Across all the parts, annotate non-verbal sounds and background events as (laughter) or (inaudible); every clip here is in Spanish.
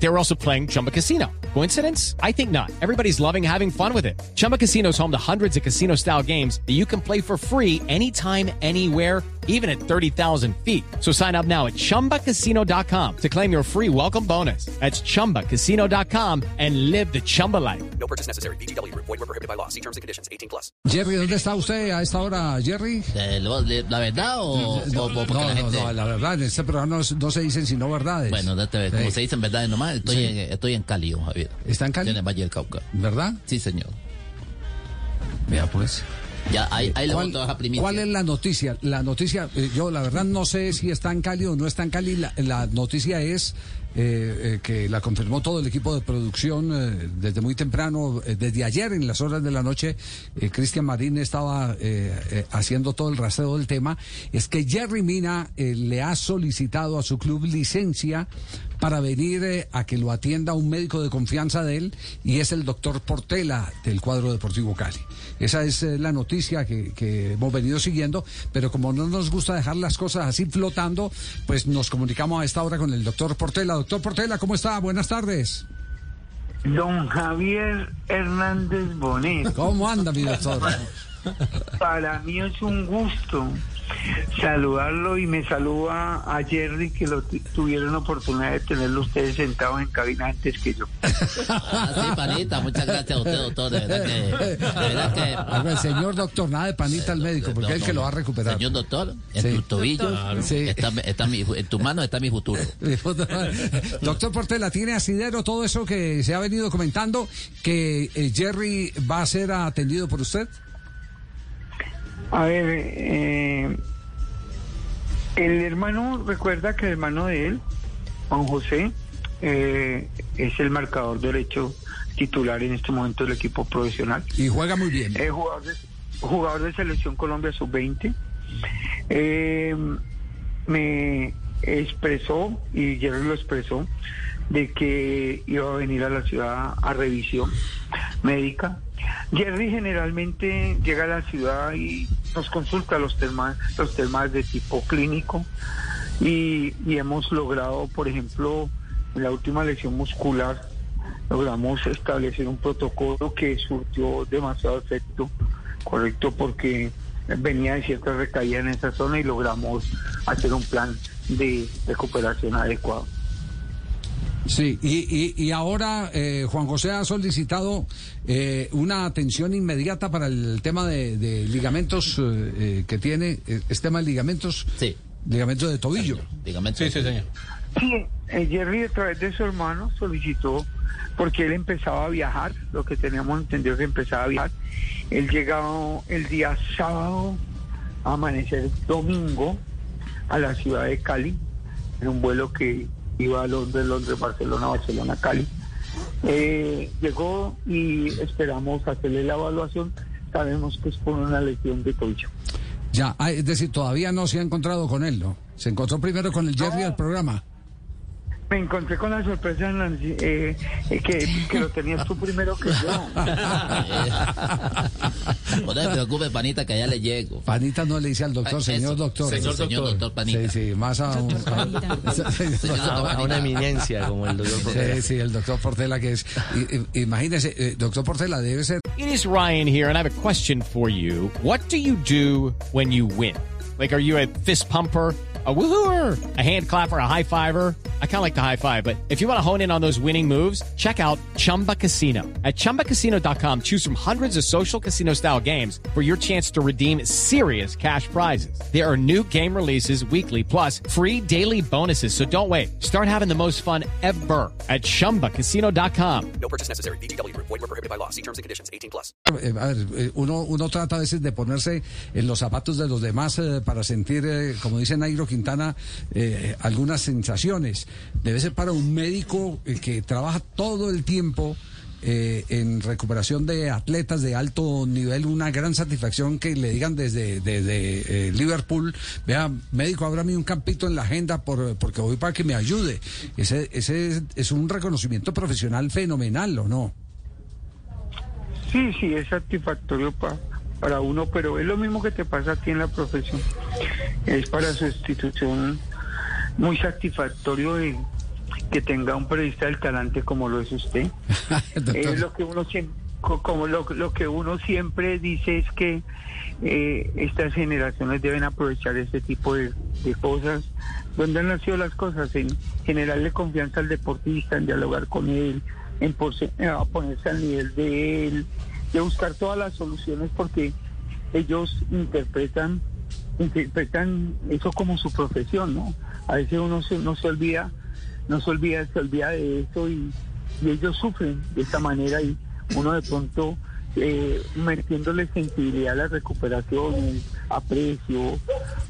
They were also playing Chumba Casino. Coincidence? I think not. Everybody's loving having fun with it. Chumba Casino is home to hundreds of casino style games that you can play for free anytime, anywhere, even at 30,000 feet. So sign up now at chumbacasino.com to claim your free welcome bonus. That's chumbacasino.com and live the Chumba life. No purchase necessary. BGW. Void were prohibited by law. See terms and conditions. 18 plus. Jerry, ¿dónde está usted a esta hora, Jerry? Eh, lo- ¿La verdad o, o- o no, la no, gente... no, la verdad, en este programa no, no se dicen sino verdades. Bueno, date ver, como Sí. se dicen verdades nomás, estoy, Sí. en, estoy en Cali, don Javier. ¿Está en Cali? En el Valle del Cauca. ¿Verdad? Sí, señor. Vea, pues. Ya, ahí, ahí ¿Cuál, voy a trabajar primicia. cuál es la noticia? La noticia, eh, yo la verdad no sé si está en Cali o no está en Cali. La, la noticia es eh, eh, que la confirmó todo el equipo de producción eh, desde muy temprano, eh, desde ayer en las horas de la noche. eh, Cristian Marín estaba eh, eh, haciendo todo el rastreo del tema. Es que Jerry Mina eh, le ha solicitado a su club licencia para venir eh, a que lo atienda un médico de confianza de él y es el doctor Portela del cuadro deportivo Cali. Esa es eh, la noticia que, que hemos venido siguiendo, pero como no nos gusta dejar las cosas así flotando, pues nos comunicamos a esta hora con el doctor Portela. Doctor Portela, ¿cómo está? Buenas tardes. Don Javier Hernández Bonet, ¿Cómo anda, mi doctor? (laughs) para mí es un gusto saludarlo y me saluda a Jerry que lo tu- tuvieron oportunidad de tenerlo ustedes sentados en cabina antes que yo. Ah, sí, panita, muchas gracias a usted, doctor. De verdad que... De verdad que A ver, señor doctor, nada de panita al médico, porque No, es el no, que lo va a recuperar. Señor doctor, en Sí. tus tobillos Sí. está, está mi, en tus manos está mi futuro. (laughs) Doctor Portela, ¿tiene asidero todo eso que se ha venido comentando que eh, Jerry va a ser atendido por usted? A ver, eh, el hermano, recuerda que el hermano de él, Juan José, eh, es el marcador derecho titular en este momento del equipo profesional. Y juega muy bien. Es jugador de, jugador de Selección Colombia Sub-20. Eh, me expresó, y Jerry lo expresó, de que iba a venir a la ciudad a revisión médica. Jerry generalmente llega a la ciudad y nos consulta los temas, los temas de tipo clínico y, y hemos logrado, por ejemplo, en la última lesión muscular, logramos establecer un protocolo que surtió demasiado efecto, correcto, porque venía de cierta recaída en esa zona y logramos hacer un plan de recuperación adecuado. Sí, y, y, y ahora eh, Juan José ha solicitado eh, una atención inmediata para el tema de, de ligamentos eh, eh, que tiene, eh, es tema de ligamentos, Sí. ligamentos de tobillo. Dígame. Sí, sí, señor. Sí, Jerry a través de su hermano solicitó, porque él empezaba a viajar, lo que teníamos entendido que empezaba a viajar. Él llegaba el día sábado a amanecer domingo a la ciudad de Cali, en un vuelo que iba a Londres, Londres, Barcelona, Barcelona, Cali. Eh, llegó y esperamos hacerle la evaluación. Sabemos que es por una lesión de tobillo. Ya, ah, es decir, todavía no se ha encontrado con él, ¿no? Se encontró primero con el Jerry al programa. Me encontré con la sorpresa Nancy, eh, eh, que, que lo tenías tú primero que yo. (laughs) No te preocupes, panita, que allá le llego. Panita no le dice al doctor, Ay, señor doctor. Señor, señor doctor Panita. Sí, sí, más a un... a- (laughs) Señor doctor a, a una eminencia como el doctor Portela. Sí, sí, el doctor Portela que es... i- Imagínese, eh, doctor Portela debe ser It is Ryan here, and I have a question for you. What do you do when you win? Like, are you a fist pumper? A woohooer, a hand clapper, a high fiver. I kind of like the high five, but if you want to hone in on those winning moves, check out Chumba Casino. At chumbacasino.com, choose from hundreds of social casino style games for your chance to redeem serious cash prizes. There are new game releases weekly, plus free daily bonuses. So don't wait. Start having the most fun ever at chumbacasino.com. No purchase necessary. BGW. Void were prohibited by law. See terms and conditions. 18 plus. A ver, eh, uno, uno trata a veces de ponerse en los zapatos de los demás eh, para sentir, eh, como dice Nairo Quintana, eh, algunas sensaciones. Debe ser para un médico eh, que trabaja todo el tiempo eh, en recuperación de atletas de alto nivel, una gran satisfacción que le digan desde, desde eh, Liverpool, vea, médico, ábrame un campito en la agenda por, porque voy para que me ayude. Ese, ese es, un reconocimiento profesional fenomenal, ¿o no? Sí, sí, es satisfactorio pa- para uno, pero es lo mismo que te pasa a ti en la profesión. Es para su institución muy satisfactorio de que tenga un periodista del talante como lo es usted. (laughs) Es lo que uno siempre, como lo, lo que uno siempre dice es que eh, estas generaciones deben aprovechar este tipo de, de cosas, donde han nacido las cosas, en generarle confianza al deportista, en dialogar con él, en porse- eh, a ponerse al nivel de él, de buscar todas las soluciones porque ellos interpretan interpretan eso como su profesión, ¿no? A veces uno se, no se olvida, no se olvida, se olvida de eso y, ellos sufren de esta manera y uno de pronto eh, metiéndole sensibilidad a la recuperación, aprecio,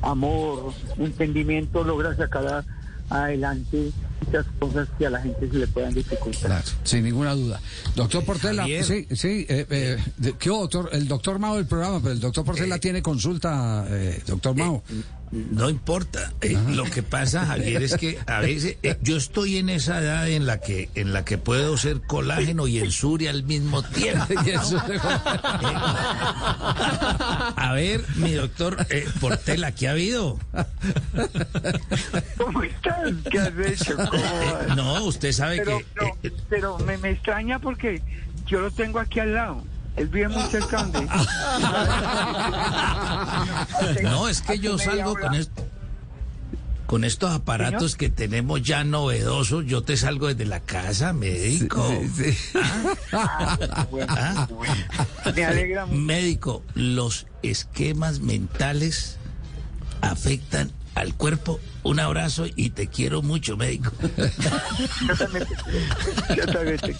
amor, entendimiento, logra sacar adelante muchas cosas que a la gente se le puedan dificultar. Claro, sin ninguna duda. Doctor Portela, Javier. sí, sí, eh, eh, de- ¿qué doctor? El doctor Mao del programa, pero el doctor Portela tiene consulta, eh, doctor Mao. No importa. Eh, lo que pasa, Javier, es que a veces eh, yo estoy en esa edad en la que en la que puedo ser colágeno y ensuria al mismo tiempo. (laughs) A ver, mi doctor eh, Portela, ¿qué ha habido? ¿Cómo estás? ¿Qué has hecho? (laughs) No, usted sabe Pero, que no, eh, pero me, me extraña porque yo lo tengo aquí al lado. Él vive muy cerca donde. (laughs) no es que yo salgo con esto. Con estos aparatos que tenemos ya novedosos, yo te salgo desde la casa, médico. Sí, sí. Ah, bueno, Ah. bueno. Me alegra mucho. Médico, los esquemas mentales afectan al cuerpo. Un abrazo y te quiero mucho, médico. Yo también te- yo también te-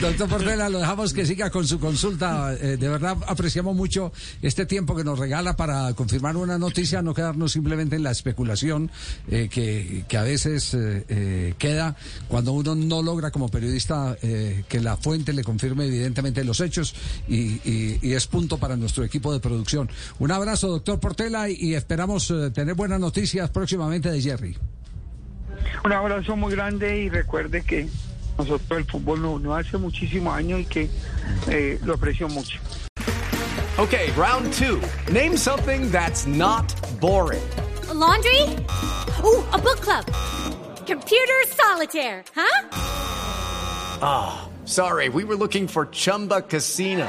Doctor Portela, lo dejamos que siga con su consulta. Eh, de verdad apreciamos mucho este tiempo que nos regala para confirmar una noticia, no quedarnos simplemente en la especulación eh, que, que a veces eh, eh, queda cuando uno no logra como periodista eh, que la fuente le confirme evidentemente los hechos y, y- y es punto para nuestro equipo de producción. Un abrazo, doctor Portela, y, esperamos eh, tener buenas noticias próximamente de Jerry. Un abrazo muy grande y recuerde que nosotros el fútbol no, no hace muchísimos años y que eh, lo aprecio mucho. Okay, round two. Name something that's not boring. A laundry? Ooh, a book club. Computer solitaire, huh? Sorry, we were looking for Chumba Casino.